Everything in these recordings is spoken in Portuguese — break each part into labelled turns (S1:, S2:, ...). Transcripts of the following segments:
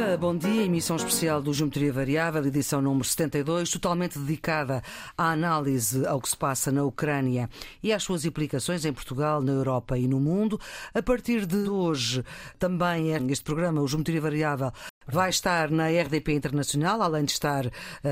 S1: Viva, bom dia. Emissão especial do Geometria Variável, edição número 72, totalmente dedicada à análise ao que se passa na Ucrânia e às suas implicações em Portugal, na Europa e no mundo. A partir de hoje, também este programa, o Geometria Variável, vai estar na RDP Internacional, além de estar uh,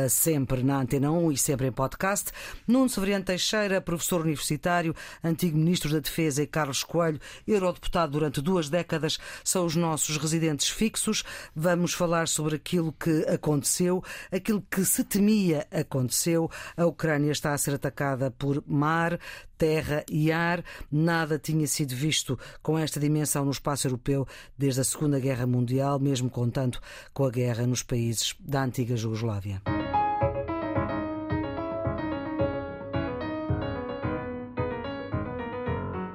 S1: sempre na Antena 1 e sempre em podcast. Nuno Severiano Teixeira, professor universitário, antigo ministro da Defesa, e Carlos Coelho, eurodeputado durante duas décadas, são os nossos residentes fixos. Vamos falar sobre aquilo que aconteceu, aquilo que se temia aconteceu. A Ucrânia está a ser atacada por mar, terra e ar. Nada tinha sido visto com esta dimensão no espaço europeu desde a Segunda Guerra Mundial, mesmo contando com a guerra nos países da antiga Jugoslávia.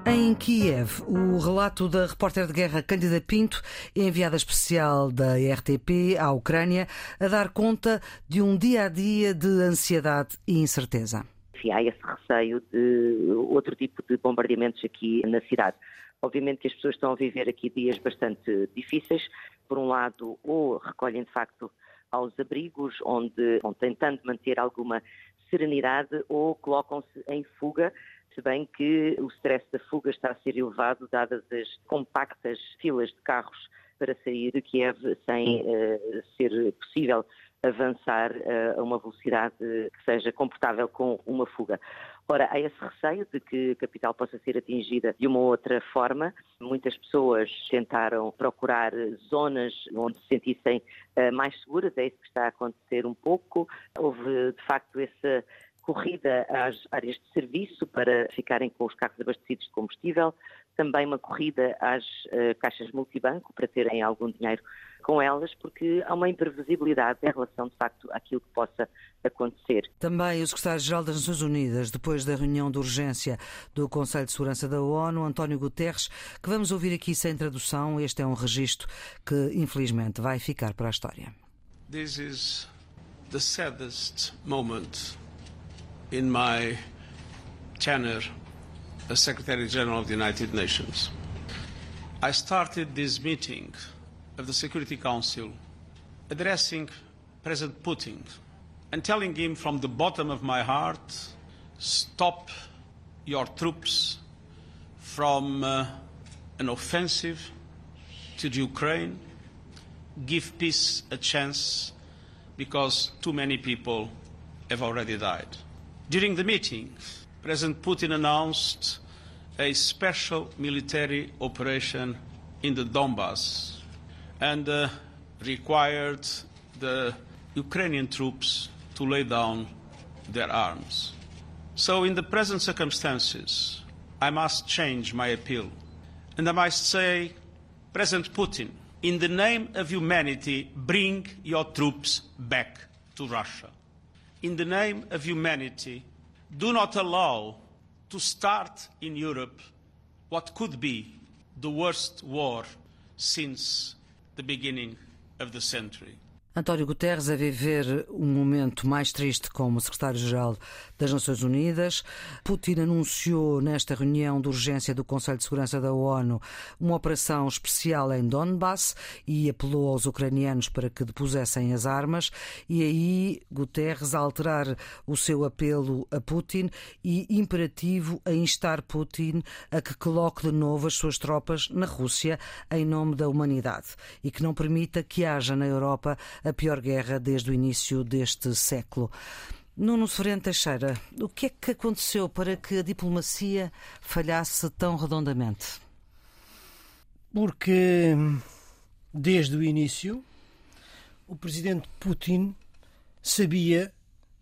S1: Em Kiev, o relato da repórter de guerra Cândida Pinto, enviada especial da RTP à Ucrânia, a dar conta de um dia a dia de ansiedade e incerteza.
S2: Há esse receio de outro tipo de bombardeamentos aqui na cidade. Obviamente que as pessoas estão a viver aqui dias bastante difíceis. Por um lado, ou recolhem de facto aos abrigos, onde vão tentando manter alguma serenidade, ou colocam-se em fuga se bem que o stress da fuga está a ser elevado, dadas as compactas filas de carros para sair de Kiev sem uh, ser possível avançar uh, a uma velocidade que seja comportável com uma fuga. Ora, há esse receio de que a capital possa ser atingida de uma outra forma. Muitas pessoas tentaram procurar zonas onde se sentissem uh, mais seguras, é isso que está a acontecer um pouco. Houve, de facto, esse corrida às áreas de serviço para ficarem com os carros abastecidos de combustível, também uma corrida às uh, caixas multibanco para terem algum dinheiro com elas, porque há uma imprevisibilidade em relação, de facto, àquilo que possa acontecer.
S1: Também o secretário-geral das Nações Unidas, depois da reunião de urgência do Conselho de Segurança da ONU, António Guterres, que vamos ouvir aqui sem tradução. Este é um registro que, infelizmente, vai ficar para a história.
S3: This is the saddest moment in my tenure as Secretary General of the United Nations. I started this meeting of the Security Council addressing President Putin and telling him from the bottom of my heart stop your troops from uh, an offensive to Ukraine, give peace a chance because too many people have already died. During the meeting, President Putin announced a special military operation in the Donbass and uh, required the Ukrainian troops to lay down their arms. So, in the present circumstances, I must change my appeal. And I must say, President Putin, in the name of humanity, bring your troops back to Russia in the name of humanity, do not allow to start in Europe what could be the worst war since the beginning of the century.
S1: António Guterres a viver um momento mais triste como secretário-geral das Nações Unidas. Putin anunciou nesta reunião de urgência do Conselho de Segurança da ONU uma operação especial em Donbass e apelou aos ucranianos para que depusessem as armas. E aí Guterres a alterar o seu apelo a Putin e imperativo a instar Putin a que coloque de novo as suas tropas na Rússia em nome da humanidade e que não permita que haja na Europa a pior guerra desde o início deste século. Nuno Severino Teixeira, o que é que aconteceu para que a diplomacia falhasse tão redondamente?
S4: Porque desde o início o presidente Putin sabia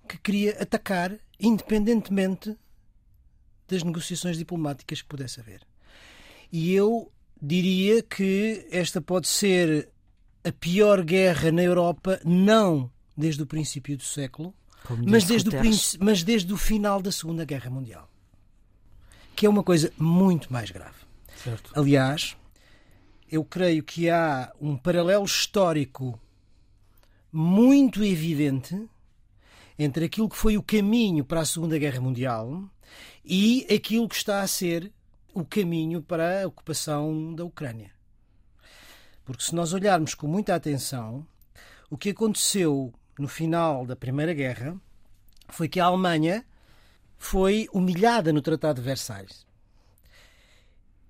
S4: que queria atacar independentemente das negociações diplomáticas que pudesse haver. E eu diria que esta pode ser a pior guerra na Europa, não desde o princípio do século, mas desde, o, mas desde o final da Segunda Guerra Mundial. Que é uma coisa muito mais grave. Certo. Aliás, eu creio que há um paralelo histórico muito evidente entre aquilo que foi o caminho para a Segunda Guerra Mundial e aquilo que está a ser o caminho para a ocupação da Ucrânia. Porque se nós olharmos com muita atenção, o que aconteceu no final da Primeira Guerra foi que a Alemanha foi humilhada no Tratado de Versalhes.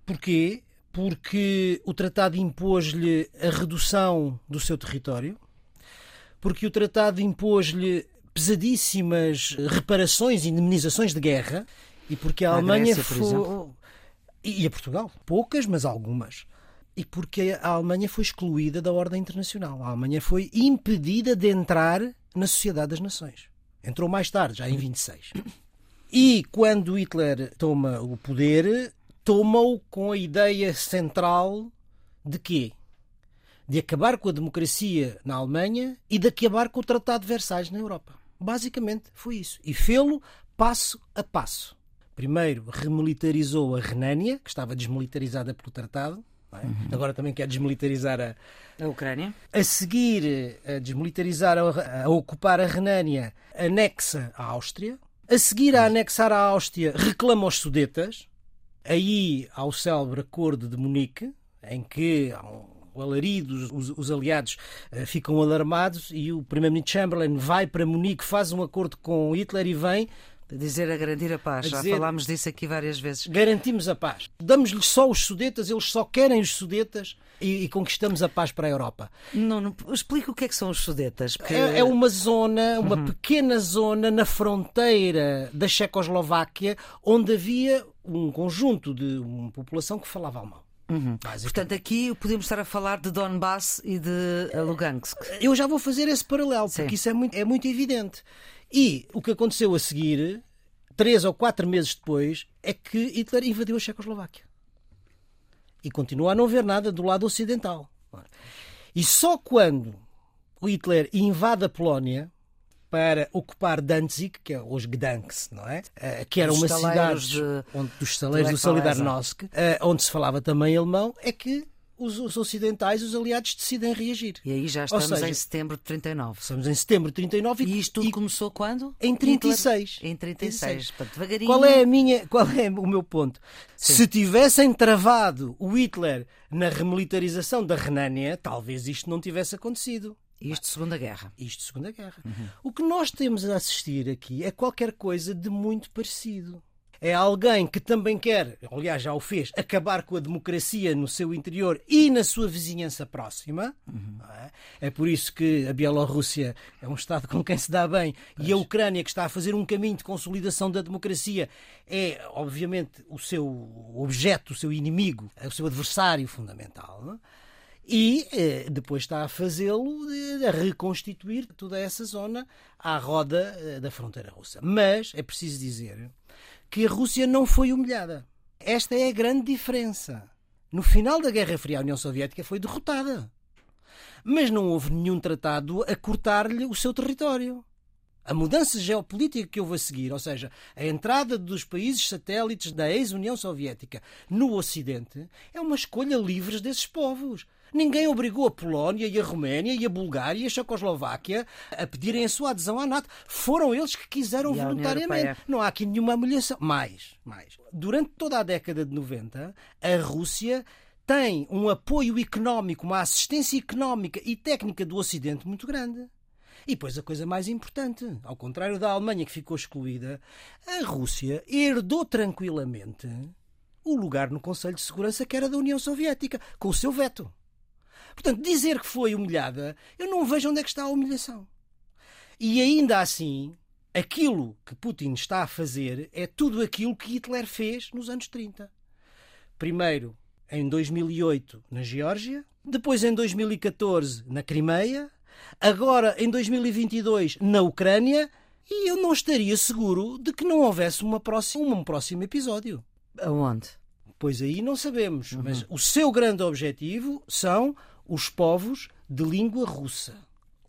S4: Porquê? Porque o tratado impôs-lhe a redução do seu território, porque o tratado impôs-lhe pesadíssimas reparações e indemnizações de guerra, e porque a, a Alemanha Grécia, foi. E a Portugal, poucas, mas algumas. E porque a Alemanha foi excluída da ordem internacional. A Alemanha foi impedida de entrar na Sociedade das Nações. Entrou mais tarde, já em 26. E quando Hitler toma o poder, toma-o com a ideia central de quê? De acabar com a democracia na Alemanha e de acabar com o Tratado de Versalhes na Europa. Basicamente foi isso. E fê-lo passo a passo. Primeiro remilitarizou a Renânia, que estava desmilitarizada pelo tratado. É? Uhum. Agora também quer desmilitarizar a,
S1: a Ucrânia.
S4: A seguir, a desmilitarizar, a, a ocupar a Renânia, anexa a Áustria. A seguir a anexar a Áustria, reclama os Sudetas. Aí há o célebre Acordo de Munique, em que o alarido, os, os aliados uh, ficam alarmados e o primeiro-ministro Chamberlain vai para Munique, faz um acordo com Hitler e vem
S1: Dizer a garantir a paz, a já dizer, falámos disso aqui várias vezes.
S4: Garantimos a paz. Damos-lhes só os Sudetas, eles só querem os Sudetas e, e, conquistamos a paz para a Europa.
S1: Não, não explica o que é que são os Sudetas.
S4: Porque... É, é, uma zona, uma uhum. pequena zona na fronteira da Checoslováquia, onde havia um conjunto de uma população que falava alemão.
S1: Uhum. Portanto, aqui podemos estar a falar de Donbass e de Lugansk.
S4: Eu já vou fazer esse paralelo, porque Sim. isso é muito, é muito evidente. E o que aconteceu a seguir, três ou quatro meses depois, é que Hitler invadiu a Checoslováquia. E continua a não ver nada do lado ocidental. E só quando o Hitler invade a Polónia para ocupar Danzig, que é hoje Gdansk, não é? Eh, que era uma cidade de... onde, dos saleiros do Solidarnosc, eh, onde se falava também alemão, é que os, os, ocidentais, os aliados, decidem reagir.
S1: E aí já estamos seja, em setembro de 39.
S4: Estamos em setembro de 39
S1: e, e isto tudo e, começou quando?
S4: Em 36.
S1: Em 36. Portanto, devagarinho.
S4: Qual é, a minha, qual é o meu ponto? Sim. Se tivessem travado o Hitler na remilitarização da Renânia, talvez isto não tivesse acontecido.
S1: Isto Segunda Guerra.
S4: Isto Segunda Guerra. Uhum. O que nós temos a assistir aqui é qualquer coisa de muito parecido é alguém que também quer, aliás já o fez, acabar com a democracia no seu interior e na sua vizinhança próxima. Uhum. É? é? por isso que a Bielorrússia é um Estado com quem se dá bem pois. e a Ucrânia, que está a fazer um caminho de consolidação da democracia, é obviamente o seu objeto, o seu inimigo, é o seu adversário fundamental. Não? e eh, depois está a fazê-lo, a reconstituir toda essa zona à roda eh, da fronteira russa. Mas é preciso dizer que a Rússia não foi humilhada. Esta é a grande diferença. No final da Guerra Fria, a União Soviética foi derrotada. Mas não houve nenhum tratado a cortar-lhe o seu território. A mudança geopolítica que houve a seguir, ou seja, a entrada dos países satélites da ex-União Soviética no Ocidente, é uma escolha livre desses povos. Ninguém obrigou a Polónia e a Roménia e a Bulgária e a Checoslováquia a pedirem a sua adesão à NATO. Foram eles que quiseram voluntariamente. Não há aqui nenhuma humilhação. Mais, mais. Durante toda a década de 90, a Rússia tem um apoio económico, uma assistência económica e técnica do Ocidente muito grande. E depois a coisa mais importante, ao contrário da Alemanha que ficou excluída, a Rússia herdou tranquilamente o lugar no Conselho de Segurança que era da União Soviética, com o seu veto. Portanto, dizer que foi humilhada, eu não vejo onde é que está a humilhação. E ainda assim, aquilo que Putin está a fazer é tudo aquilo que Hitler fez nos anos 30. Primeiro, em 2008, na Geórgia, depois em 2014, na Crimeia, agora em 2022, na Ucrânia, e eu não estaria seguro de que não houvesse uma próxima, um próximo episódio.
S1: Aonde?
S4: Pois aí não sabemos, uhum. mas o seu grande objetivo são os povos de língua russa.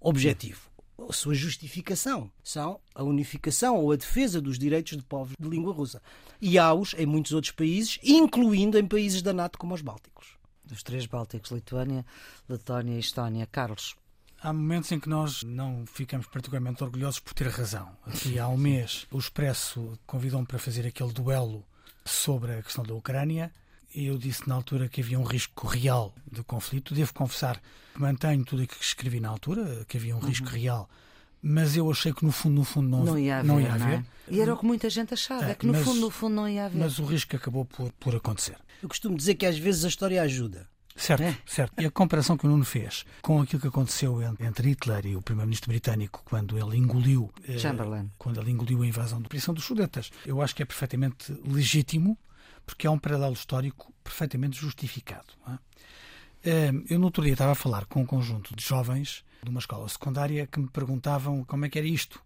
S4: Objetivo. A sua justificação são a unificação ou a defesa dos direitos de povos de língua russa. E há-os em muitos outros países, incluindo em países da NATO como os Bálticos.
S1: Dos três Bálticos, Lituânia, Letónia e Estónia. Carlos.
S5: Há momentos em que nós não ficamos particularmente orgulhosos por ter razão. Aqui há um mês o Expresso convidou-me para fazer aquele duelo sobre a questão da Ucrânia Eu disse na altura que havia um risco real de conflito. Devo confessar que mantenho tudo aquilo que escrevi na altura, que havia um uhum. risco real mas eu achei que no fundo, no fundo não,
S1: não ia haver.
S5: Não ia haver. Não é?
S1: E era o que muita gente achava, é, que no mas, fundo, no fundo não ia haver.
S5: Mas o risco acabou por, por acontecer.
S4: Eu costumo dizer que às vezes a história ajuda.
S5: Certo, é. certo. E a comparação que o Nuno fez com aquilo que aconteceu entre Hitler e o primeiro-ministro britânico quando ele engoliu
S1: eh, Chamberlain.
S5: Eh, quando ele engoliu a invasão da prisão dos Sudetas, eu acho que é perfeitamente legítimo, porque é um paralelo histórico perfeitamente justificado. É? Eu no outro dia estava a falar com um conjunto de jovens de uma escola secundária que me perguntavam como é que era isto.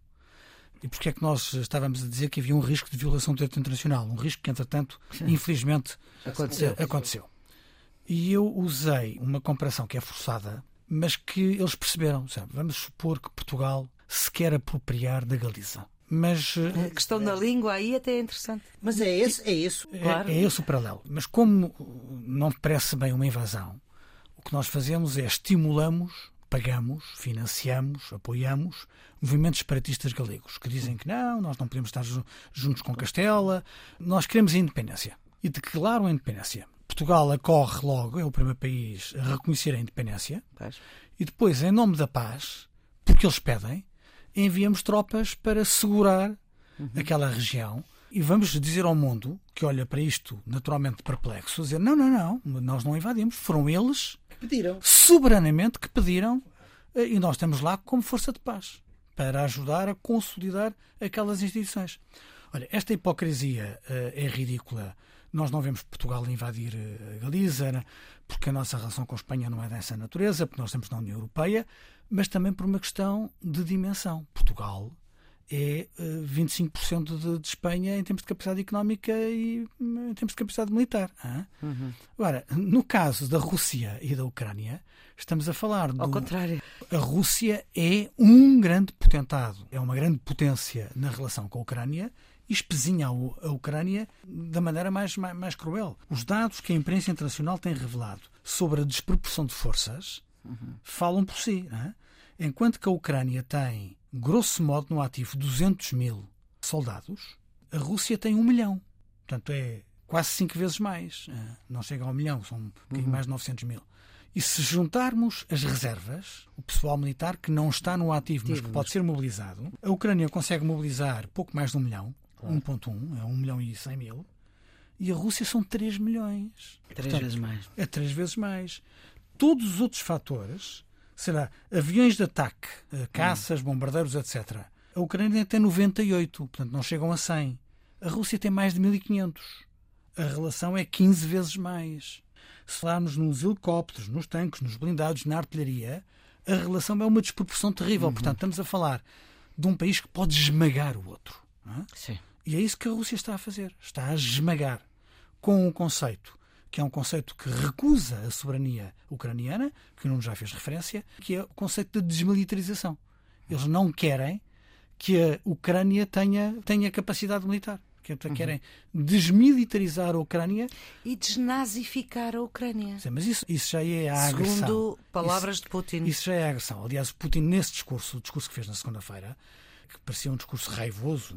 S5: E porque é que nós estávamos a dizer que havia um risco de violação do direito internacional? Um risco que, entretanto, Sim. infelizmente,
S1: aconteceu.
S5: aconteceu. E eu usei uma comparação que é forçada, mas que eles perceberam. Sabe? Vamos supor que Portugal se quer apropriar da Galiza. Mas,
S1: a questão da língua aí até é interessante.
S4: Mas é esse, é isso.
S5: É, claro. é esse o paralelo. Mas como não parece bem uma invasão, o que nós fazemos é estimulamos, pagamos, financiamos, apoiamos movimentos separatistas galegos que dizem que não, nós não podemos estar juntos com Castela, nós queremos a independência. E declaram a independência. Portugal acorre logo, é o primeiro país a reconhecer a independência. Paz. E depois, em nome da paz, porque eles pedem, enviamos tropas para segurar uhum. aquela região. E vamos dizer ao mundo que olha para isto naturalmente perplexo, dizer não, não, não, nós não invadimos, foram eles
S4: que pediram.
S5: soberanamente que pediram eh, e nós estamos lá como força de paz para ajudar a consolidar aquelas instituições. Olha, esta hipocrisia uh, é ridícula nós não vemos Portugal invadir eh, a Galiza, né? porque a nossa relação com a Espanha não é dessa natureza, porque nós estamos na União Europeia, mas também por uma questão de dimensão. Portugal é 25% eh, de, de, Espanha em termos de capacidade económica e em termos de capacidade militar. Uhum. Agora, no caso da Rússia e da Ucrânia, estamos a falar
S1: Ao contrário.
S5: A Rússia é um grande potentado, é uma grande potência na relação com a Ucrânia espezinha a Ucrânia da maneira mais, mais, mais, cruel. Os dados que a imprensa internacional tem revelado sobre a desproporção de forças uhum. falam por si. É? Enquanto que a Ucrânia tem, grosso modo, no ativo 200 mil soldados, a Rússia tem um milhão. Portanto, é quase cinco vezes mais. É? Não chega a um milhão, são um bocadinho uhum. mais de 900 mil. E se juntarmos as reservas, o pessoal militar que não está no ativo, mas que pode ser mobilizado, a Ucrânia consegue mobilizar pouco mais de um milhão, Claro. 1.1, é 1 milhão e 100 mil. E a Rússia são 3 milhões.
S1: Três Portanto, vezes mais.
S5: É três vezes mais. Todos os outros fatores, será aviões de ataque, eh, caças, bombardeiros, etc. A Ucrânia tem 98, portanto não chegam a 100. A Rússia tem mais de 1500. A relação é 15 vezes mais. Se falarmos nos helicópteros, nos tanques, nos blindados, na artilharia, a relação é uma desproporção terrível. Uhum. Portanto, estamos a falar de um país que pode esmagar o outro. É?
S1: Sim.
S5: E é isso que a Rússia está a fazer. Está a esmagar com um conceito que é um conceito que recusa a soberania ucraniana, que não já fez referência, que é o conceito de desmilitarização. Eles não querem que a Ucrânia tenha, tenha capacidade militar. Uhum. Querem desmilitarizar a Ucrânia
S1: e desnazificar a Ucrânia.
S5: Sim, mas isso, isso já é a
S1: agressão.
S5: Segundo
S1: palavras
S5: isso,
S1: de Putin.
S5: Isso já é a agressão. Aliás, Putin, nesse discurso, o discurso que fez na segunda-feira, que parecia um discurso raivoso,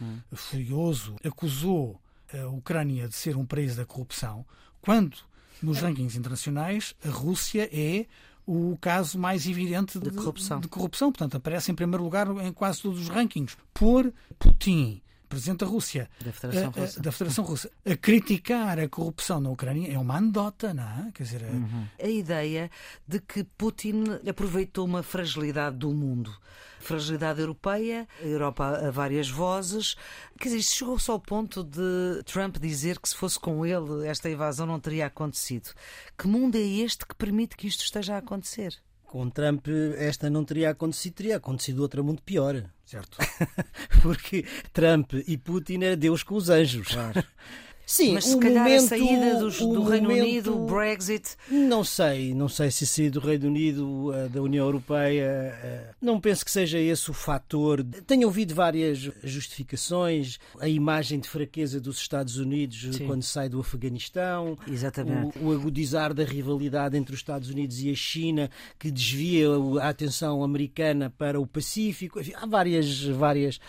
S5: hum. furioso, acusou a Ucrânia de ser um país da corrupção, quando nos rankings internacionais a Rússia é o caso mais evidente de, de, corrupção. de corrupção. Portanto, aparece em primeiro lugar em quase todos os rankings. Por Putin Presidente da Rússia,
S1: da Federação, a,
S5: a, da Federação Russa, a criticar a corrupção na Ucrânia é uma anedota, não é? Quer dizer,
S1: uhum. a ideia de que Putin aproveitou uma fragilidade do mundo, fragilidade europeia, a Europa a várias vozes. Quer dizer, chegou só ao ponto de Trump dizer que se fosse com ele esta invasão não teria acontecido. Que mundo é este que permite que isto esteja a acontecer?
S4: com Trump esta não teria acontecido, teria acontecido outra muito pior.
S5: Certo.
S4: Porque Trump e Putin é Deus com os anjos.
S1: Claro. Sim, mas se calhar momento, a saída dos, do Reino momento, Unido, o Brexit.
S4: Não sei, não sei se a saída do Reino Unido, da União Europeia, não penso que seja esse o fator. Tenho ouvido várias justificações, a imagem de fraqueza dos Estados Unidos Sim. quando sai do Afeganistão,
S1: Exatamente.
S4: O, o agudizar da rivalidade entre os Estados Unidos e a China, que desvia a atenção americana para o Pacífico. Enfim, há várias, várias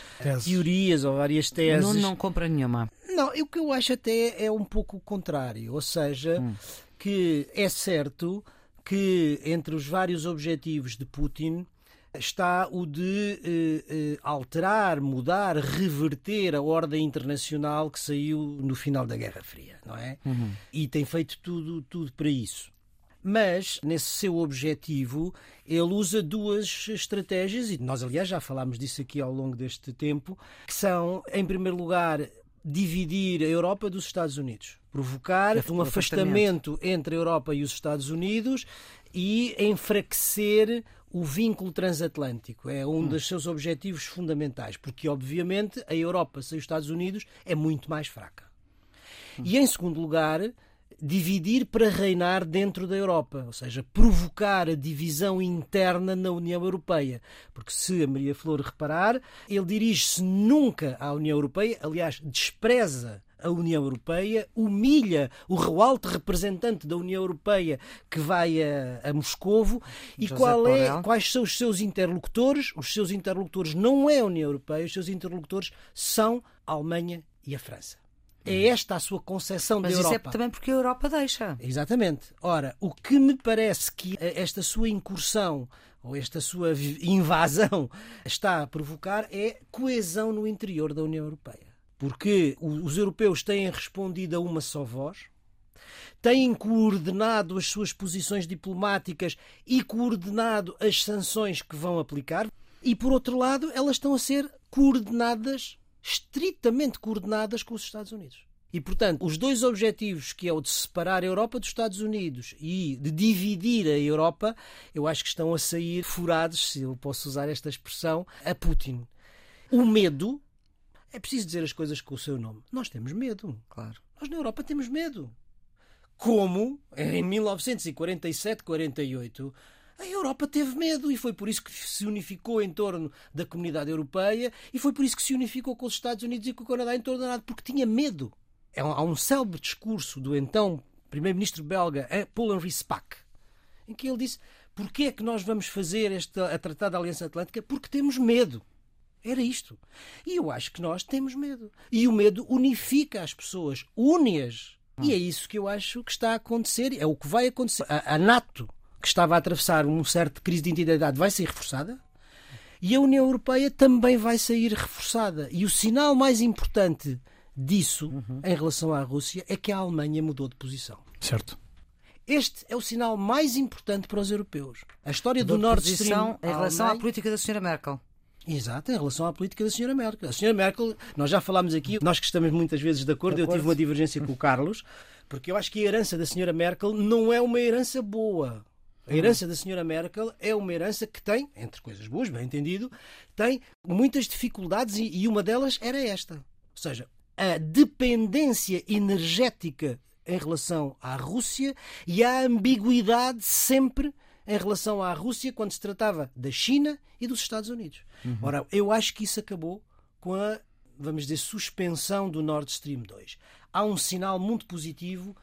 S4: teorias ou várias teses.
S1: Não, não compra nenhuma.
S4: Não, o que eu acho até é um pouco o contrário. Ou seja, hum. que é certo que entre os vários objetivos de Putin está o de eh, eh, alterar, mudar, reverter a ordem internacional que saiu no final da Guerra Fria, não é? Uhum. E tem feito tudo, tudo para isso. Mas, nesse seu objetivo, ele usa duas estratégias, e nós, aliás, já falámos disso aqui ao longo deste tempo, que são, em primeiro lugar, dividir a Europa dos Estados Unidos. Provocar um afastamento entre a Europa e os Estados Unidos e enfraquecer o vínculo transatlântico. É um hum. dos seus objetivos fundamentais, porque, obviamente, a Europa sem os Estados Unidos é muito mais fraca. Hum. E, em segundo lugar, dividir para reinar dentro da Europa, ou seja, provocar a divisão interna na União Europeia. Porque se a Maria Flor reparar, ele dirige-se nunca à União Europeia, aliás, despreza a União Europeia, humilha o alto representante da União Europeia que vai a, a Moscovo e qual é, quais são os seus interlocutores? Os seus interlocutores não é a União Europeia, os seus interlocutores são a Alemanha e a França. É esta a sua concepção da Europa.
S1: Mas isso é também porque a Europa deixa.
S4: Exatamente. Ora, o que me parece que esta sua incursão ou esta sua invasão está a provocar é coesão no interior da União Europeia. Porque os europeus têm respondido a uma só voz, têm coordenado as suas posições diplomáticas e coordenado as sanções que vão aplicar, e por outro lado, elas estão a ser coordenadas estritamente coordenadas com os Estados Unidos. E, portanto, os dois objetivos, que é o de separar a Europa dos Estados Unidos e de dividir a Europa, eu acho que estão a sair furados, se eu posso usar esta expressão, a Putin. O medo, é preciso dizer as coisas com o seu nome. Nós temos medo. Claro. Nós na Europa temos medo. Como em 1947, 48, a Europa teve medo e foi por isso que se unificou em torno da comunidade europeia e foi por isso que se unificou com os Estados Unidos e com o Canadá em torno da NATO, porque tinha medo. É há um célebre discurso do então primeiro-ministro belga, eh, Paul Henri Spack, em que ele disse: Porquê é que nós vamos fazer esta, a Tratado da Aliança Atlântica? Porque temos medo. Era isto. E eu acho que nós temos medo. E o medo unifica as pessoas, une-as. E é isso que eu acho que está a acontecer, é o que vai acontecer. A, a NATO que estava a atravessar um certo crise de identidade vai ser reforçada e a União Europeia também vai sair reforçada. E o sinal mais importante disso uhum. em relação à Rússia é que a Alemanha mudou de posição.
S5: Certo.
S4: Este é o sinal mais importante para os europeus. A história do Nord Stream
S1: em relação Alemanha... à política da Sra. Merkel.
S4: Exato, em relação à política da Sra. Merkel. A Sra. Merkel, nós já falámos aqui, nós que estamos muitas vezes de acordo, de acordo. eu tive uma divergência com o Carlos, porque eu acho que a herança da Sra. Merkel não é uma herança boa. A herança da senhora Merkel é uma herança que tem, entre coisas boas, bem entendido, tem muitas dificuldades e uma delas era esta. Ou seja, a dependência energética em relação à Rússia e a ambiguidade sempre em relação à Rússia quando se tratava da China e dos Estados Unidos. Uhum. Ora, eu acho que isso acabou com a, vamos dizer, suspensão do Nord Stream 2. Há um sinal muito positivo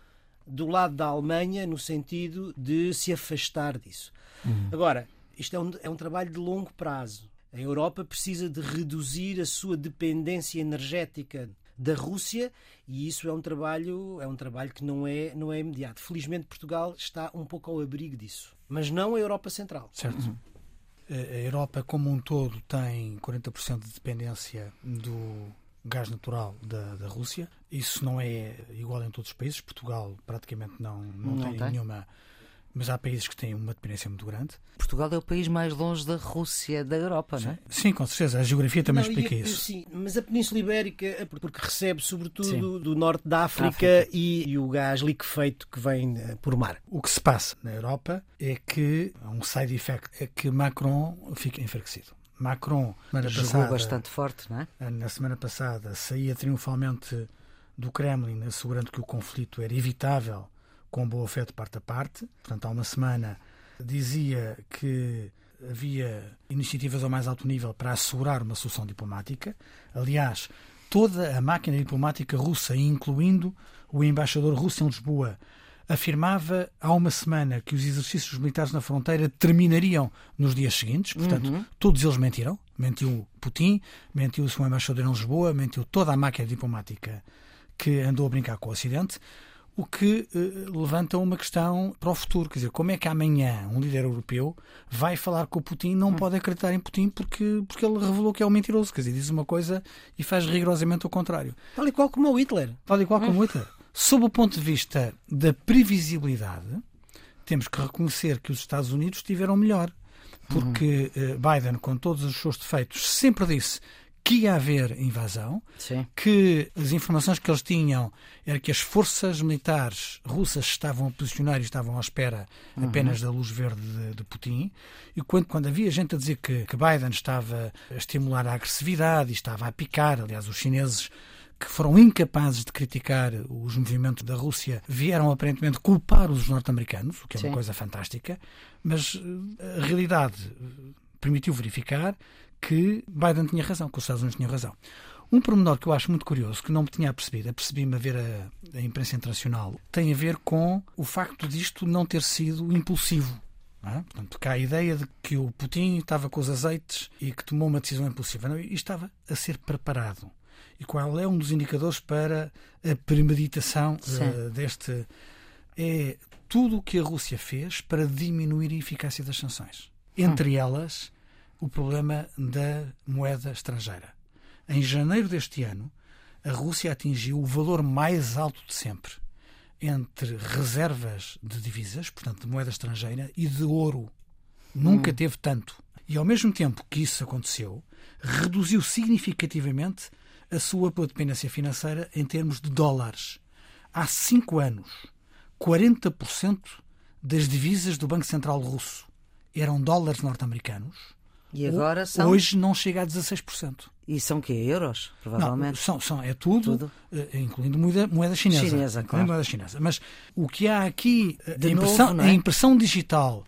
S4: do lado da Alemanha no sentido de se afastar disso. Uhum. Agora, isto é um, é um trabalho de longo prazo. A Europa precisa de reduzir a sua dependência energética da Rússia e isso é um trabalho é um trabalho que não é não é imediato. Felizmente Portugal está um pouco ao abrigo disso, mas não a Europa Central.
S5: Certo. Uhum. A Europa como um todo tem 40% de dependência do gás natural da, da Rússia. Isso não é igual em todos os países. Portugal praticamente não, não, não tem, tem, nenhuma. Mas há países que têm uma dependência muito grande.
S1: Portugal é o país mais longe da Rússia, da Europa,
S5: sim.
S1: não é?
S5: Sim, com certeza. A geografia também não, explica
S4: a,
S5: isso.
S4: Sim, mas a Península Ibérica, porque recebe sobretudo sim. do norte da África, África. E, e, o gás liquefeito que vem eh, por mar.
S5: O que se passa na Europa é que um side effect é que Macron fica enfraquecido. Macron,
S1: semana Jogou passada, bastante forte, não é?
S5: Na semana passada saía triunfalmente do Kremlin, assegurando que o conflito era evitável com boa fé de parte a parte. Portanto, há uma semana dizia que havia iniciativas ao mais alto nível para assegurar uma solução diplomática. Aliás, toda a máquina diplomática russa, incluindo o embaixador russo em Lisboa, afirmava há uma semana que os exercícios militares na fronteira terminariam nos dias seguintes, portanto, uhum. todos eles mentiram. Mentiu Putin, mentiu o seu embaixador em Lisboa, mentiu toda a máquina diplomática que andou a brincar com o Ocidente, o que uh, levanta uma questão para o futuro. Quer dizer, como é que amanhã um líder europeu vai falar com o Putin não hum. pode acreditar em Putin porque, porque ele revelou que é um mentiroso? Quer dizer, diz uma coisa e faz rigorosamente o contrário.
S4: Tal e qual como o Hitler.
S5: Tal e qual como o hum. Hitler. Sob o ponto de vista da previsibilidade, temos que reconhecer que os Estados Unidos tiveram melhor. Porque uhum. Biden, com todos os seus defeitos, sempre disse que ia haver invasão,
S1: Sim.
S5: que as informações que eles tinham era que as forças militares russas estavam a posicionar e estavam à espera uhum. apenas da luz verde de, de, Putin. E quando, quando havia gente a dizer que, que Biden estava a estimular a agressividade e estava a picar, aliás, os chineses que foram incapazes de criticar os movimentos da Rússia vieram aparentemente culpar os norte-americanos, o que é Sim. uma coisa fantástica, mas eh, a realidade eh, permitiu verificar que Biden tinha razão, que os Estados Unidos tinham razão. Um pormenor que eu acho muito curioso, que não me tinha percebido, apercebi-me a ver a, a, imprensa internacional, tem a ver com o facto disto não ter sido impulsivo. É? Portanto, porque há a ideia de que o Putin estava com os azeites e que tomou uma decisão impulsiva. Não, e estava a ser preparado. E qual é um dos indicadores para a premeditação uh, deste. É tudo o que a Rússia fez para diminuir a eficácia das sanções. Entre hum. elas, o problema da moeda estrangeira. Em janeiro deste ano, a Rússia atingiu o valor mais alto de sempre entre reservas de divisas, portanto de moeda estrangeira, e de ouro. Nunca hum. teve tanto. E ao mesmo tempo que isso aconteceu, reduziu significativamente a sua dependência financeira em termos de dólares. Há cinco anos, 40% das divisas do Banco Central Russo eram dólares norte-americanos
S1: e agora são?
S5: Hoje não chega a 16%.
S1: E são quê? Euros? Provavelmente.
S5: Não, são, são, é tudo, tudo. Uh, incluindo moeda, moeda chinesa.
S1: Chinesa, claro.
S5: Moeda chinesa. Mas o que há aqui, eh, a impressão, novo, é? a impressão digital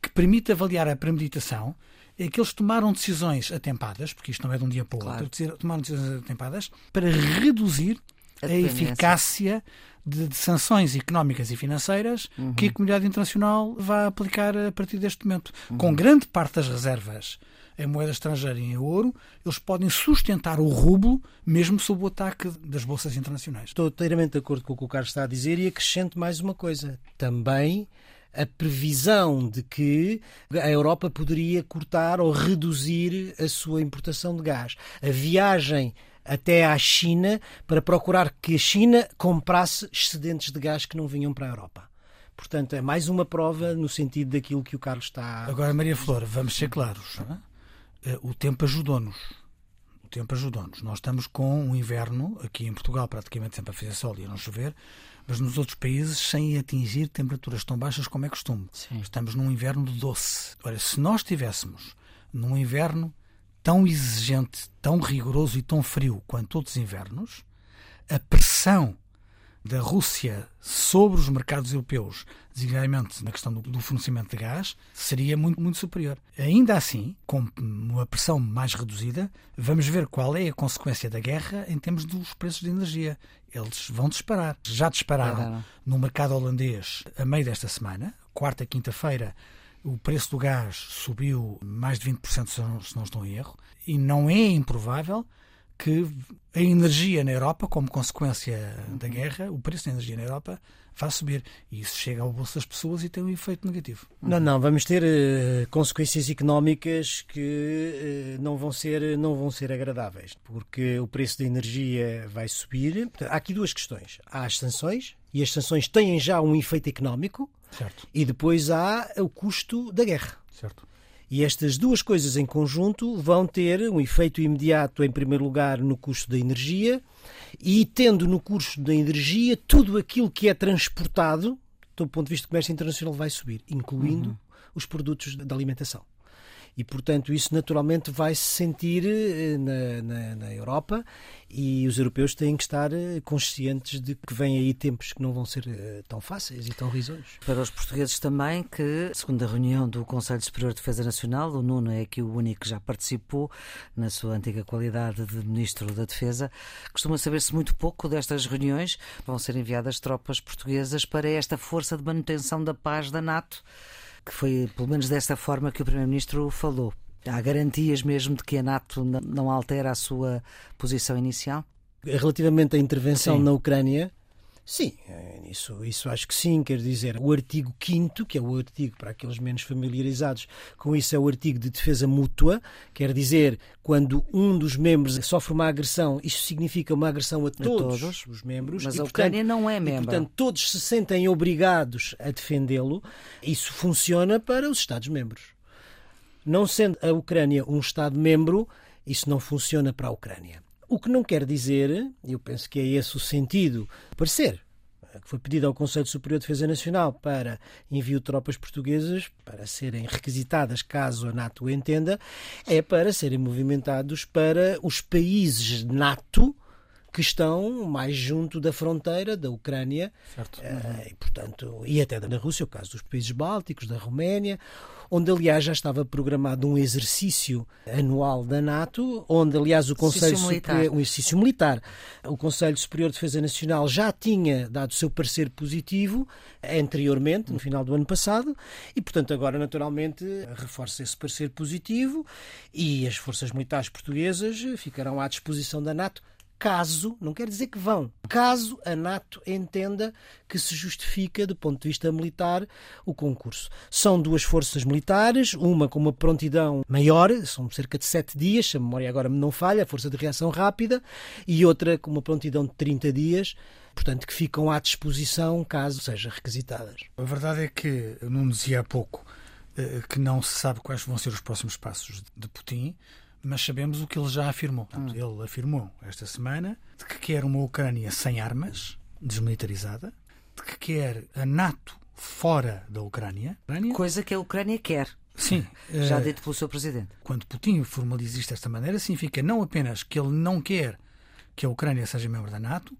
S5: que permite avaliar a premeditação é que eles tomaram decisões atempadas, porque isto não é de um dia para o claro. outro, tomaram decisões atempadas para reduzir a, a eficácia de, de, sanções económicas e financeiras uhum. que a comunidade internacional vai aplicar a partir deste momento. Uhum. Com grande parte das reservas em moeda estrangeira e em ouro, eles podem sustentar o rublo mesmo sob o ataque das bolsas internacionais.
S4: Estou inteiramente de acordo com o que o Carlos está a dizer e acrescento mais uma coisa. Também a previsão de que a Europa poderia cortar ou reduzir a sua importação de gás. A viagem até à China para procurar que a China comprasse excedentes de gás que não vinham para a Europa. Portanto, é mais uma prova no sentido daquilo que o Carlos está.
S5: Agora, Maria Flor, vamos ser claros. É? O tempo ajudou-nos. O tempo ajudou-nos. Nós estamos com um inverno, aqui em Portugal, praticamente sempre a fazer sol e a não chover, mas nos outros países sem atingir temperaturas tão baixas como é costume. Sim. Estamos num inverno doce. Olha, se nós estivéssemos num inverno tão exigente, tão rigoroso e tão frio quanto outros invernos, a pressão da Rússia sobre os mercados europeus, designadamente na questão do, do, fornecimento de gás, seria muito, muito superior. Ainda assim, com uma pressão mais reduzida, vamos ver qual é a consequência da guerra em termos dos preços de energia. Eles vão disparar. Já dispararam no mercado holandês a meio desta semana, quarta e quinta-feira o preço do gás subiu mais de 20%, se não, se não estou em erro, e não é improvável que a energia na Europa, como consequência da guerra, o preço da energia na Europa vai subir. E isso chega ao bolso das pessoas e tem um efeito negativo.
S4: Não, não, vamos ter uh, consequências económicas que uh, não, vão ser, não vão ser agradáveis, porque o preço da energia vai subir. Há aqui duas questões. Há as sanções, e as sanções têm já um efeito económico,
S5: certo.
S4: e depois há o custo da guerra.
S5: Certo.
S4: E estas duas coisas em conjunto vão ter um efeito imediato, em primeiro lugar, no custo da energia, e tendo no custo da energia tudo aquilo que é transportado, do ponto de vista do comércio internacional, vai subir, incluindo uhum. os produtos da alimentação. E, portanto, isso naturalmente vai se sentir eh, na, na, na, Europa e os europeus têm que estar eh, conscientes de que vêm aí tempos que não vão ser eh, tão fáceis e tão risonhos.
S1: Para os portugueses também, que, segundo a reunião do Conselho Superior de Defesa Nacional, o Nuno é aqui o único que já participou na sua antiga qualidade de Ministro da Defesa, costuma saber-se muito pouco destas reuniões. Vão ser enviadas tropas portuguesas para esta força de manutenção da paz da NATO que foi pelo menos desta forma que o Primeiro-Ministro falou. Há garantias mesmo de que a NATO não altera a sua posição inicial?
S4: Relativamente à intervenção
S5: Sim.
S4: na Ucrânia, sim, é, isso, isso acho que sim. Quer dizer, o artigo 5, que é o artigo para aqueles menos familiarizados com isso, é o artigo de defesa mútua. Quer dizer, quando um dos membros sofre uma agressão, isto significa uma agressão a todos,
S1: todos.
S4: os membros.
S1: Mas
S4: e,
S1: a
S4: portanto,
S1: Ucrânia não é
S4: e,
S1: membro.
S4: portanto, todos se sentem obrigados a defendê-lo. Isso funciona para os Estados-membros. Não sendo a Ucrânia um Estado-membro, isso não funciona para a Ucrânia. O que não quer dizer, e eu penso que é esse o sentido, parecer, que foi pedido ao Conselho Superior de Defesa Nacional para envio de tropas portuguesas para serem requisitadas caso a NATO entenda, é para serem movimentados para os países NATO que estão mais junto da fronteira da Ucrânia
S5: Certo.
S4: eh, e, portanto, e até da Rússia, o caso dos países bálticos, da Roménia, onde aliás já estava programado um exercício anual da NATO, onde aliás o Conselho
S1: Exercício militar.
S4: Superior, um exercício militar, o Conselho Superior de Defesa Nacional já tinha dado o seu parecer positivo anteriormente, no final do ano passado, e portanto agora naturalmente reforça esse parecer positivo e as forças militares portuguesas ficarão à disposição da NATO caso, não quer dizer que vão, caso a NATO entenda que se justifica do ponto de vista militar o concurso. São duas forças militares, uma com uma prontidão maior, são cerca de sete dias, se a memória agora me não falha, a força de reação rápida, e outra com uma prontidão de 30 dias, portanto que ficam à disposição caso sejam requisitadas.
S5: A verdade é que, não dizia há pouco, eh, que não se sabe quais vão ser os próximos passos de Putin, mas sabemos o que ele já afirmou. Portanto, Ele afirmou esta semana de que quer uma Ucrânia sem armas, desmilitarizada, de que quer a NATO fora da Ucrânia. Ucrânia?
S1: Coisa que a Ucrânia quer,
S5: Sim.
S1: já
S5: eh,
S1: dito pelo seu presidente.
S5: quando Putin formaliza isto desta maneira, significa não apenas que ele não quer que a Ucrânia seja membro da NATO,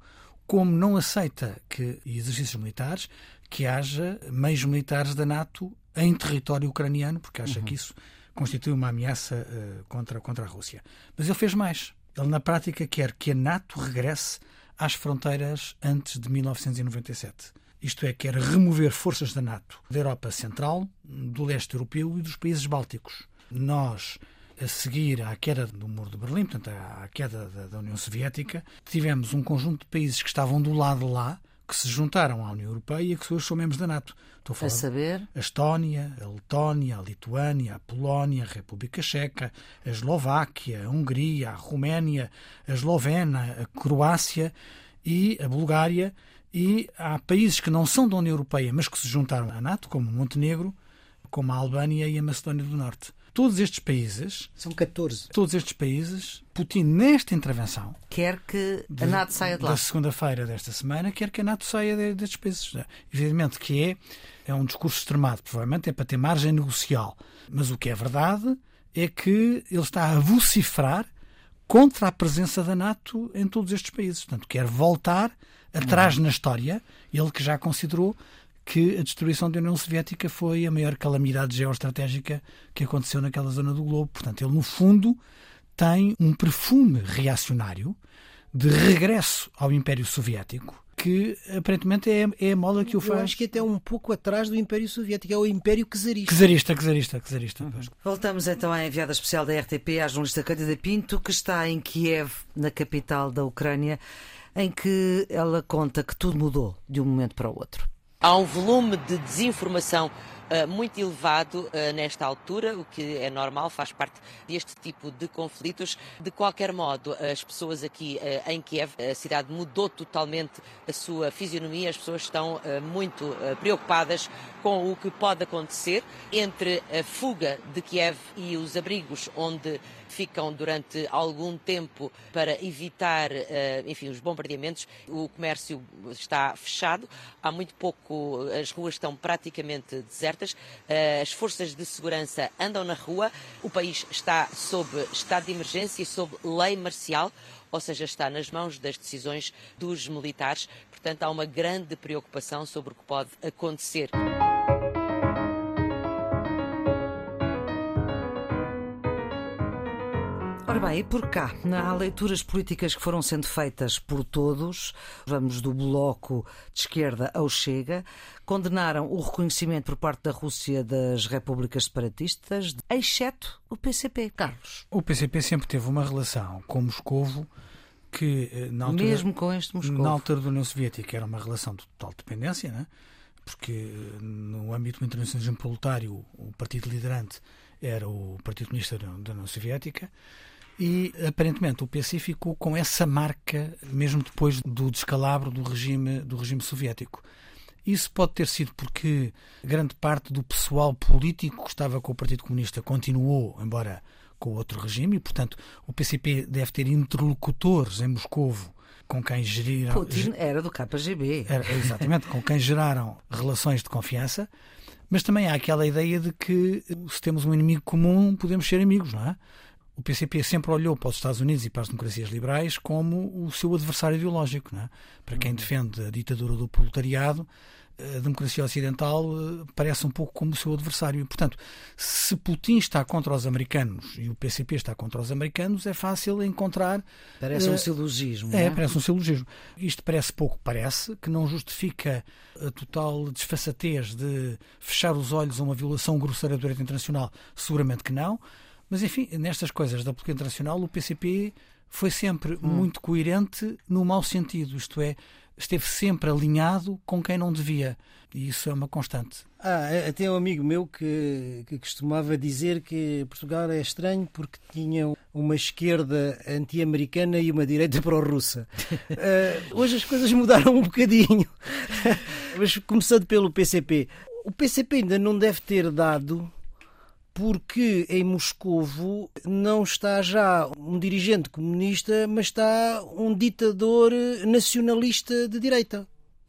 S5: como não aceita que exercícios militares que haja meios militares da NATO em território ucraniano, porque acha que isso constitui uma ameaça eh, contra, contra a Rússia. Mas ele fez mais. Ele, na prática, quer que a NATO regresse às fronteiras antes de 1997. Isto é, quer remover forças da NATO da Europa Central, do leste europeu e dos países bálticos. Nós, a seguir à queda do Muro de Berlim, portanto, à queda da, da União Soviética, tivemos um conjunto de países que estavam do lado lá, que se juntaram à União Europeia e que hoje são membros da NATO. Estou a
S1: A
S5: falar
S1: saber,
S5: a Estónia, a Letónia, a Lituânia, a Polónia, a República Checa, a Eslováquia, a Hungria, a Roménia, a Eslovena, a Croácia e a Bulgária. E há países que não são da União Europeia, mas que se juntaram à NATO, como Montenegro, como a Albânia e a Macedónia do Norte. Todos estes países,
S4: São 14.
S5: todos estes países, Putin nesta intervenção
S1: quer que a NATO saia de lá.
S5: da segunda-feira desta semana, quer que a NATO saia de- destes países. Evidentemente que é, é um discurso extremado, provavelmente é para ter margem negocial. Mas o que é verdade é que ele está a vociferar contra a presença da NATO em todos estes países. Portanto, quer voltar atrás na história, ele que já considerou que a destruição da União Soviética foi a maior calamidade geoestratégica que aconteceu naquela zona do globo. Portanto, ele, no fundo, tem um perfume reacionário de regresso ao Império Soviético, que aparentemente é, é a moda que o
S4: Eu
S5: faz.
S4: acho que até um pouco atrás do Império Soviético, é o Império Czarista.
S5: Czarista, czarista, czarista. pois.
S1: Voltamos então à enviada especial da RTP, à jornalista Cândida Pinto, que está em Kiev, na capital da Ucrânia, em que ela conta que tudo mudou de um momento para o outro.
S6: Há um volume de desinformação uh, muito elevado uh, nesta altura, o que é normal, faz parte deste tipo de conflitos. De qualquer modo, as pessoas aqui uh, em Kiev, a cidade mudou totalmente a sua fisionomia, as pessoas estão muito preocupadas com o que pode acontecer entre a fuga de Kiev e os abrigos onde ficam durante algum tempo para evitar, eh, enfim, os bombardeamentos. O comércio está fechado, há muito pouco, as ruas estão praticamente desertas, eh, as forças de segurança andam na rua, o país está sob estado de emergência e sob lei marcial, ou seja, está nas mãos das decisões dos militares. Portanto, há uma grande preocupação sobre o que pode acontecer.
S1: Ora bem, e por cá, há leituras políticas que foram sendo feitas por todos, vamos do bloco de esquerda ao Chega, condenaram o reconhecimento por parte da Rússia das repúblicas separatistas, exceto o PCP. Carlos.
S5: O PCP sempre teve uma relação com Moscovo porque eh, na altura,
S1: Mesmo com este Moscou.
S5: na altura da União Soviética era uma relação de total dependência, né? porque eh, no âmbito do internacionalismo proletário o partido liderante era o Partido Comunista da União Soviética e aparentemente o PC ficou com essa marca mesmo depois do descalabro do regime, do regime soviético. Isso pode ter sido porque grande parte do pessoal político que estava com o Partido Comunista continuou, embora com outro regime, e portanto o PCP deve ter interlocutores em Moscovo com quem geriram.
S1: Putin era do KGB.
S5: Era, exatamente, com quem geraram relações de confiança, mas também há aquela ideia de que se temos um inimigo comum, podemos ser amigos, não é? O PCP sempre olhou para os Estados Unidos e para as democracias liberais como o seu adversário ideológico. É? Para quem defende a ditadura do proletariado, a democracia ocidental eh, parece um pouco como o seu adversário. E, portanto, se Putin está contra os americanos e o PCP está contra os americanos, é fácil encontrar.
S1: Parece um
S5: uh,
S1: silogismo.
S5: É,
S1: é,
S5: parece um silogismo. Isto parece pouco, parece, que não justifica a total desfaçatez de fechar os olhos a uma violação grosseira do direito internacional. Seguramente que não. Mas, enfim, nestas coisas da política internacional, o PCP foi sempre hum. muito coerente no mau sentido, isto é, esteve sempre alinhado com quem não devia. E isso é uma constante.
S4: Ah, até um amigo meu que, que costumava dizer que Portugal é estranho porque tinha uma esquerda anti-americana e uma direita pró-russa. uh, hoje as coisas mudaram um bocadinho. Mas começando pelo PCP. O PCP ainda não deve ter dado porque em Moscovo não está já um dirigente comunista, mas está um ditador nacionalista de direita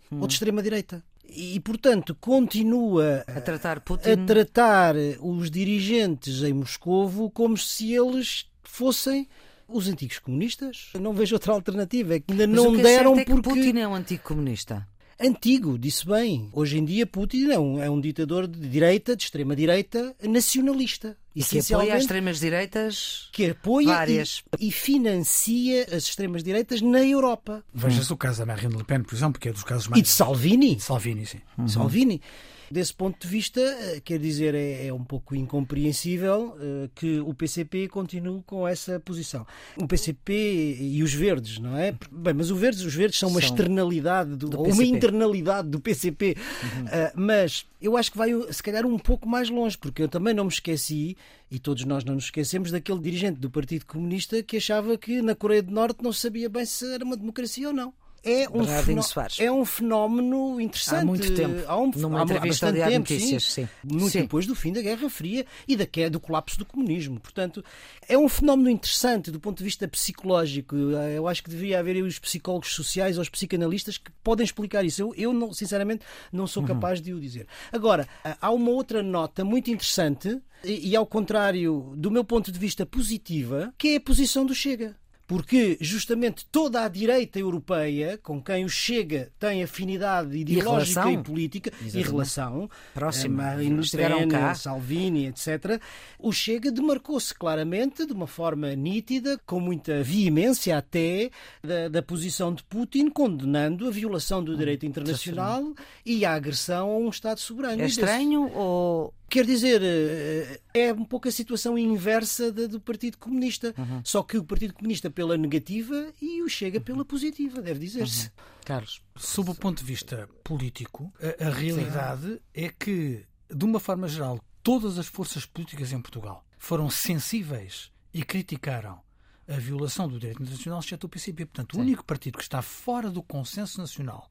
S4: hum. ou de extrema direita. E, portanto, continua
S1: a tratar, Putin...
S4: a tratar os dirigentes em Moscovo como se eles fossem os antigos comunistas. Não vejo outra alternativa. É que ainda
S1: mas
S4: não
S1: o que
S4: deram
S1: é, é
S4: porque.
S1: Putin é um antigo comunista
S4: antigo, disse bem. Hoje em dia Putin é um, é um ditador de direita, de extrema-direita, nacionalista.
S1: E que apoia as extremas-direitas
S4: que apoia
S1: várias.
S4: E, e, financia as extremas-direitas na Europa.
S5: Veja-se o caso da Marine Le Pen, por exemplo, que é dos casos mais...
S4: E de Salvini.
S5: De Salvini, sim.
S4: Uhum. Salvini. Desse ponto de vista, eh, quer dizer, é, é um pouco incompreensível uh, que o PCP continue com essa posição. O PCP e os verdes, não é? Bem, mas os verdes, os verdes são uma são externalidade, do, do uma internalidade do PCP. Uhum. Uh, mas eu acho que vai, se calhar, um pouco mais longe, porque eu também não me esqueci, e todos nós não nos esquecemos, daquele dirigente do Partido Comunista que achava que na Coreia do Norte não sabia bem se era uma democracia ou não é um, fenó é um fenómeno interessante.
S1: Há muito tempo.
S4: Há, um,
S1: Numa
S4: há
S1: entrevista
S4: de
S1: tempo, Notícias, sim. sim.
S4: Muito
S1: sim.
S4: depois do fim da Guerra Fria e da do colapso do comunismo. Portanto, é um fenómeno interessante do ponto de vista psicológico. Eu acho que devia haver os psicólogos sociais ou os psicanalistas que podem explicar isso. Eu, eu não, sinceramente, não sou uhum. capaz uhum. de o dizer. Agora, há uma outra nota muito interessante e, e ao contrário do meu ponto de vista positiva, que é a posição do Chega porque justamente toda a direita europeia, com quem o Chega tem afinidade ideológica e, e política e relação,
S1: próxima,
S4: eh, Marine Le Pen, Salvini, etc., o Chega demarcou-se claramente, de uma forma nítida, com muita veemência até, da, da posição de Putin, condenando a violação do direito internacional e a agressão a um Estado soberano.
S1: É estranho ou
S4: Quer dizer, eh, é um pouco a situação inversa do Partido Comunista. Uhum. Só que o Partido Comunista pela negativa e o Chega pela positiva, deve dizer-se. Uhum.
S1: Carlos.
S5: Sob o ponto de vista político, a, a realidade Sim. é que, de uma forma geral, todas as forças políticas em Portugal foram sensíveis e criticaram a violação do direito internacional, exceto o PCP. Portanto, Sim. o único partido que está fora do consenso nacional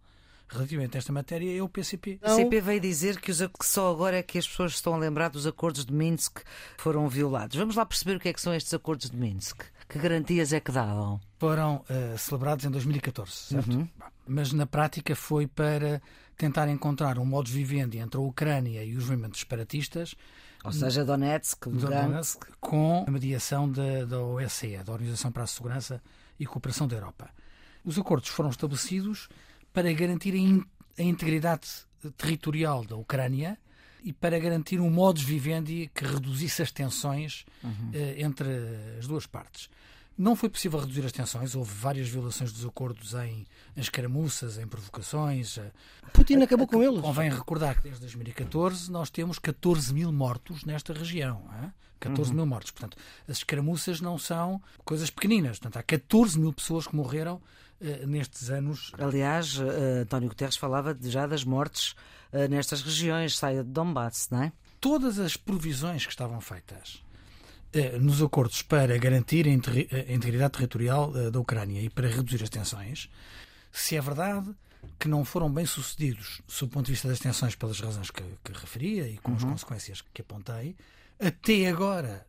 S5: relativamente a esta matéria é o PCP.
S1: O PCP veio dizer que, os, que, só agora é que as pessoas estão a lembrar dos acordos de Minsk foram violados. Vamos lá perceber o que é que são estes acordos de Minsk. Que garantias é que davam?
S5: Foram uh, celebrados em 2014, certo? Uhum. Mas na prática foi para tentar encontrar um modus vivendi entre a Ucrânia e os movimentos separatistas.
S1: Ou seja, Donetsk,
S5: Donetsk com a mediação da, da OSCE, da Organização para a Segurança e Cooperação da Europa. Os acordos foram estabelecidos para garantir a, integridade territorial da Ucrânia e para garantir um modus vivendi que reduzisse as tensões uhum. uh, entre as duas partes. Não foi possível reduzir as tensões, houve várias violações dos acordos em, em escaramuças, em provocações.
S4: Putin acabou com eles.
S5: Convém recordar que desde 2014 nós temos 14 mil mortos nesta região. Hein? 14 uhum. mil mortos. Portanto, as escaramuças não são coisas pequeninas. Portanto, há 14 mil pessoas que morreram nestes anos.
S1: Aliás, uh, António Guterres falava já das mortes uh, nestas regiões, saia de Donbass, não é?
S5: Todas as provisões que estavam feitas eh, nos acordos para garantir a integridade territorial eh, da Ucrânia e para reduzir as tensões, se é verdade que não foram bem sucedidos sob o ponto de vista das tensões pelas razões que, que referia e com uhum. as consequências que apontei, até agora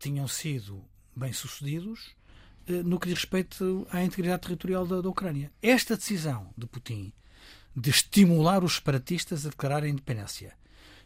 S5: tinham sido bem sucedidos eh, no que diz respeito à integridade territorial da, da Ucrânia. Esta decisão de Putin de estimular os separatistas a declarar a independência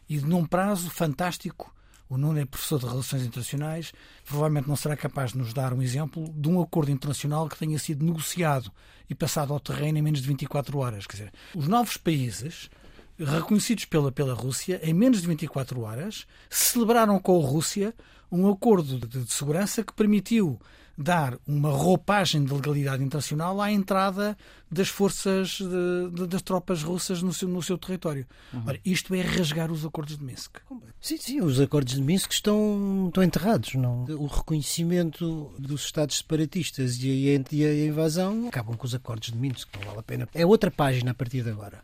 S5: e de, num prazo fantástico, o Nuno é professor de Relações Internacionais, provavelmente não será capaz de nos dar um exemplo de um acordo internacional que tenha sido negociado e passado ao terreno em menos de 24 horas. Quer dizer, os novos países reconhecidos pela, pela Rússia, em menos de 24 horas, celebraram com a Rússia um acordo de, de segurança que permitiu dar uma roupagem de legalidade internacional à entrada das forças de, de, das tropas russas no seu, no seu território. Uhum. Ora, isto é rasgar os acordos de Minsk.
S4: Sim, sim, os acordos de Minsk estão, estão enterrados. Não? O reconhecimento dos Estados separatistas e a, e a invasão acabam com os acordos de Minsk. Não vale a pena. É outra página a partir de agora.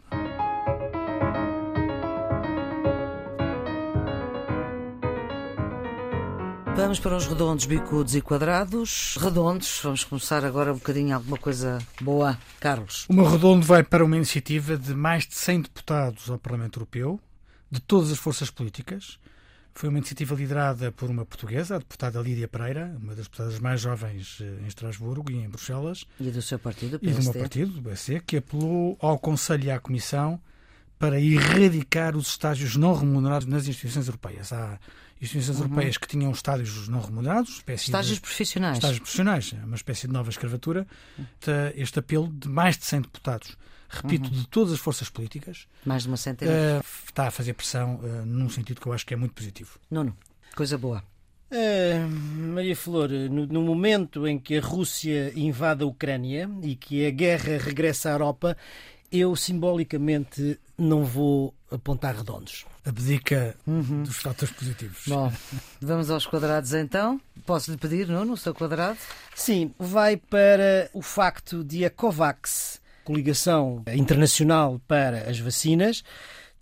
S1: Vamos para os redondos, bicudos e quadrados. Redondos, vamos começar agora um bocadinho alguma coisa boa. Carlos.
S5: O meu redondo vai para uma iniciativa de mais de 100 deputados ao Parlamento Europeu, de todas as forças políticas. Foi uma iniciativa liderada por uma portuguesa, a deputada Lídia Pereira, uma das deputadas mais jovens eh, em Estrasburgo e em Bruxelas.
S1: E do seu partido,
S5: PSD. E do meu partido, o BC, que apelou ao Conselho e à Comissão para erradicar os estágios não remunerados nas instituições europeias. Há instituições uhum. europeias que tinham estágios não remunerados.
S1: Estágios
S5: de,
S1: profissionais.
S5: Estágios profissionais, é uma espécie de nova escravatura. Este apelo de mais de 100 deputados, repito, uhum. de todas as forças políticas.
S1: Mais de uma centena.
S5: Uh, está a fazer pressão uh, num sentido que eu acho que é muito positivo.
S1: Nuno, coisa boa.
S4: Uh, Maria Flor, no, no, momento em que a Rússia invade a Ucrânia e que a guerra regressa à Europa, eu simbolicamente não vou apontar redondos.
S5: Abdica uhum. dos fatores positivos.
S1: Bom, vamos aos quadrados então. Posso lhe pedir, não, no seu quadrado?
S4: Sim, vai para o facto de a COVAX, coligação internacional para as vacinas,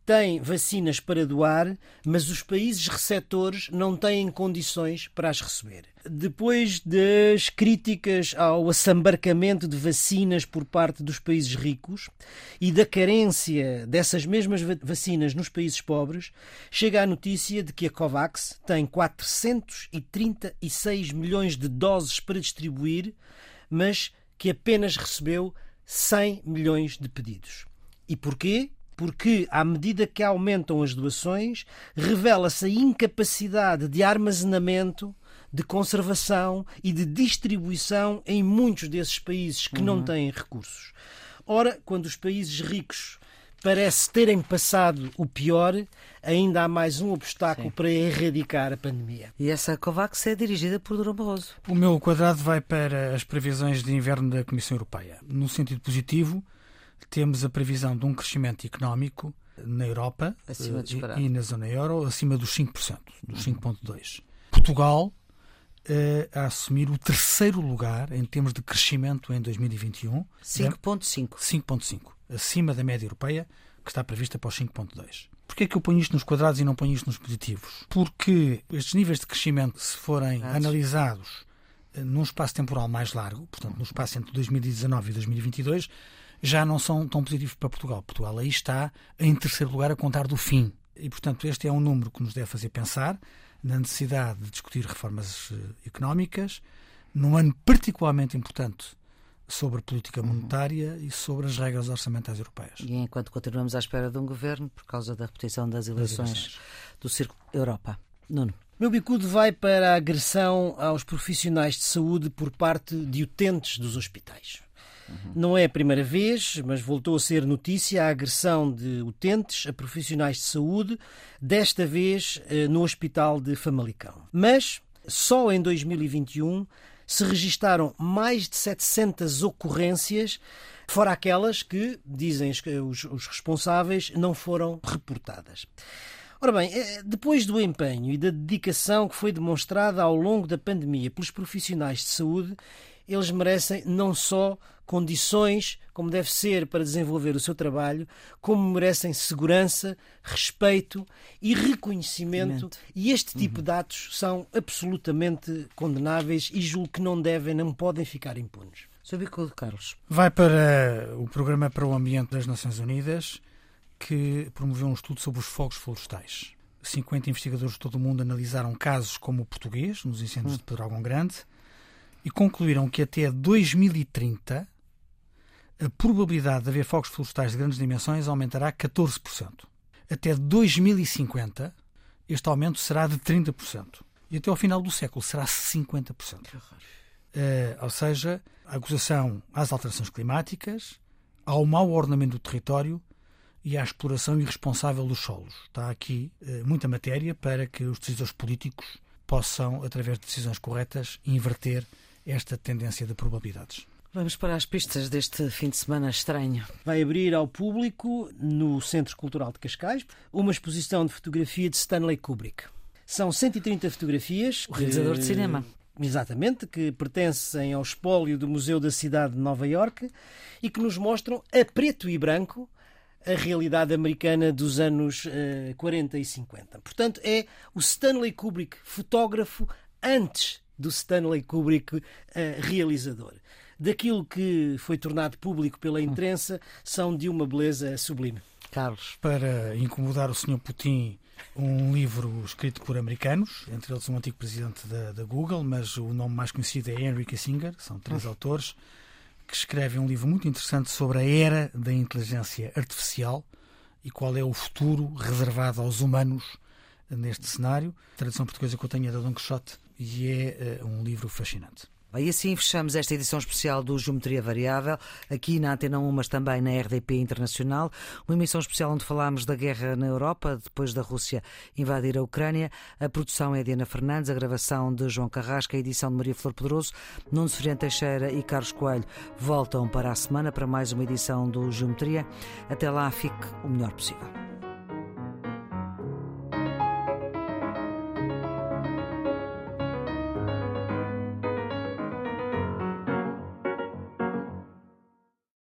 S4: tem vacinas para doar, mas os países receptores não têm condições para as receber. Depois das críticas ao assambarcamento de vacinas por parte dos países ricos e da carência dessas mesmas vacinas nos países pobres, chega a notícia de que a COVAX tem 436 milhões de doses para distribuir, mas que apenas recebeu 100 milhões de pedidos. E porquê? Porque, à medida que aumentam as doações, revela-se a incapacidade de armazenamento, de conservação e de distribuição em muitos desses países que uhum. não têm recursos. Ora, quando os países ricos parece terem passado o pior, ainda há mais um obstáculo Sim. para erradicar a pandemia.
S1: E essa COVAX é dirigida por Durão Barroso.
S5: O meu quadrado vai para as previsões de inverno da Comissão Europeia. No sentido positivo, temos a previsão de um crescimento económico na Europa e, e, na zona euro acima dos 5%, dos 5,2%. Portugal uh, a assumir o terceiro lugar em termos de crescimento em 2021.
S1: 5,5%.
S5: 5,5%. Acima da média europeia, que está prevista para os 5,2%. Porquê é que eu ponho isto nos quadrados e não ponho isto nos positivos? Porque estes níveis de crescimento, se forem analisados uh, num espaço temporal mais largo, portanto, no espaço entre 2019 e 2022, já não são tão positivos para Portugal. Portugal aí está em terceiro lugar a contar do fim. E, portanto, este é um número que nos deve fazer pensar na necessidade de discutir reformas eh, económicas, num ano particularmente importante sobre política uhum. monetária uhum. e sobre as regras orçamentais europeias.
S1: E enquanto continuamos à espera de um governo, por causa da repetição das eleições, das eleições. do Círculo Europa. Nuno.
S4: Meu bicudo vai para a agressão aos profissionais de saúde por parte de utentes dos hospitais. Não é a primeira vez, mas voltou a ser notícia a agressão de utentes a profissionais de saúde, desta vez eh, no Hospital de Famalicão. Mas só em 2021 se registaram mais de 700 ocorrências, fora aquelas que, dizem os, os responsáveis, não foram reportadas. Ora bem, eh, depois do empenho e da dedicação que foi demonstrada ao longo da pandemia pelos profissionais de saúde, eles merecem não só condições como deve ser para desenvolver o seu trabalho, como merecem segurança, respeito e reconhecimento. E este tipo uhum. de atos são absolutamente condenáveis e julgo que não devem, não podem ficar impunes.
S1: Sr. Bicudo Carlos.
S5: Vai para o Programa para o Ambiente das Nações Unidas, que promoveu um estudo sobre os fogos florestais. 50 investigadores de todo o mundo analisaram casos como o português, nos incêndios hum. de Pedrógão Grande, e concluíram que até 2030 a probabilidade de haver fogos florestais de grandes dimensões aumentará 14%. Até 2050, este aumento será de 30%. E até ao final do século será 50%. Uh, eh, ou seja, a acusação às alterações climáticas, ao mau ordenamento do território e à exploração irresponsável dos solos. Está aqui uh, muita matéria para que os decisores políticos possam, através de decisões corretas, inverter esta tendência de probabilidades.
S1: Vamos para as pistas deste fim de semana estranho.
S4: Vai abrir ao público, no Centro Cultural de Cascais, uma exposição de fotografia de Stanley Kubrick. São 130 fotografias.
S1: O realizador que... de cinema.
S4: Exatamente, que pertencem ao espólio do Museu da Cidade de Nova Iorque e que nos mostram a preto e branco a realidade americana dos anos uh, eh, 40 e 50. Portanto, é o Stanley Kubrick, fotógrafo antes do Stanley Kubrick, uh, realizador. Daquilo que foi tornado público pela imprensa, são de uma beleza sublime.
S1: Carlos.
S5: Para incomodar o Sr. Putin, um livro escrito por americanos, entre eles um antigo presidente da, da Google, mas o nome mais conhecido é Henry Kissinger, são três uhum. autores, que escrevem um livro muito interessante sobre a era da inteligência artificial e qual é o futuro reservado aos humanos neste cenário. A tradução portuguesa que eu tenho é da Don Quixote e é uh, um livro fascinante.
S1: E assim fechamos esta edição especial do Geometria Variável, aqui na Antena 1, mas também na RDP Internacional. Uma emissão especial onde falámos da guerra na Europa, depois da Rússia invadir a Ucrânia. A produção é de Ana Fernandes, a gravação de João Carrasca, a edição de Maria Flor Pedroso. Nuno Soriano Teixeira e Carlos Coelho voltam para a semana para mais uma edição do Geometria. Até lá, fique o melhor possível.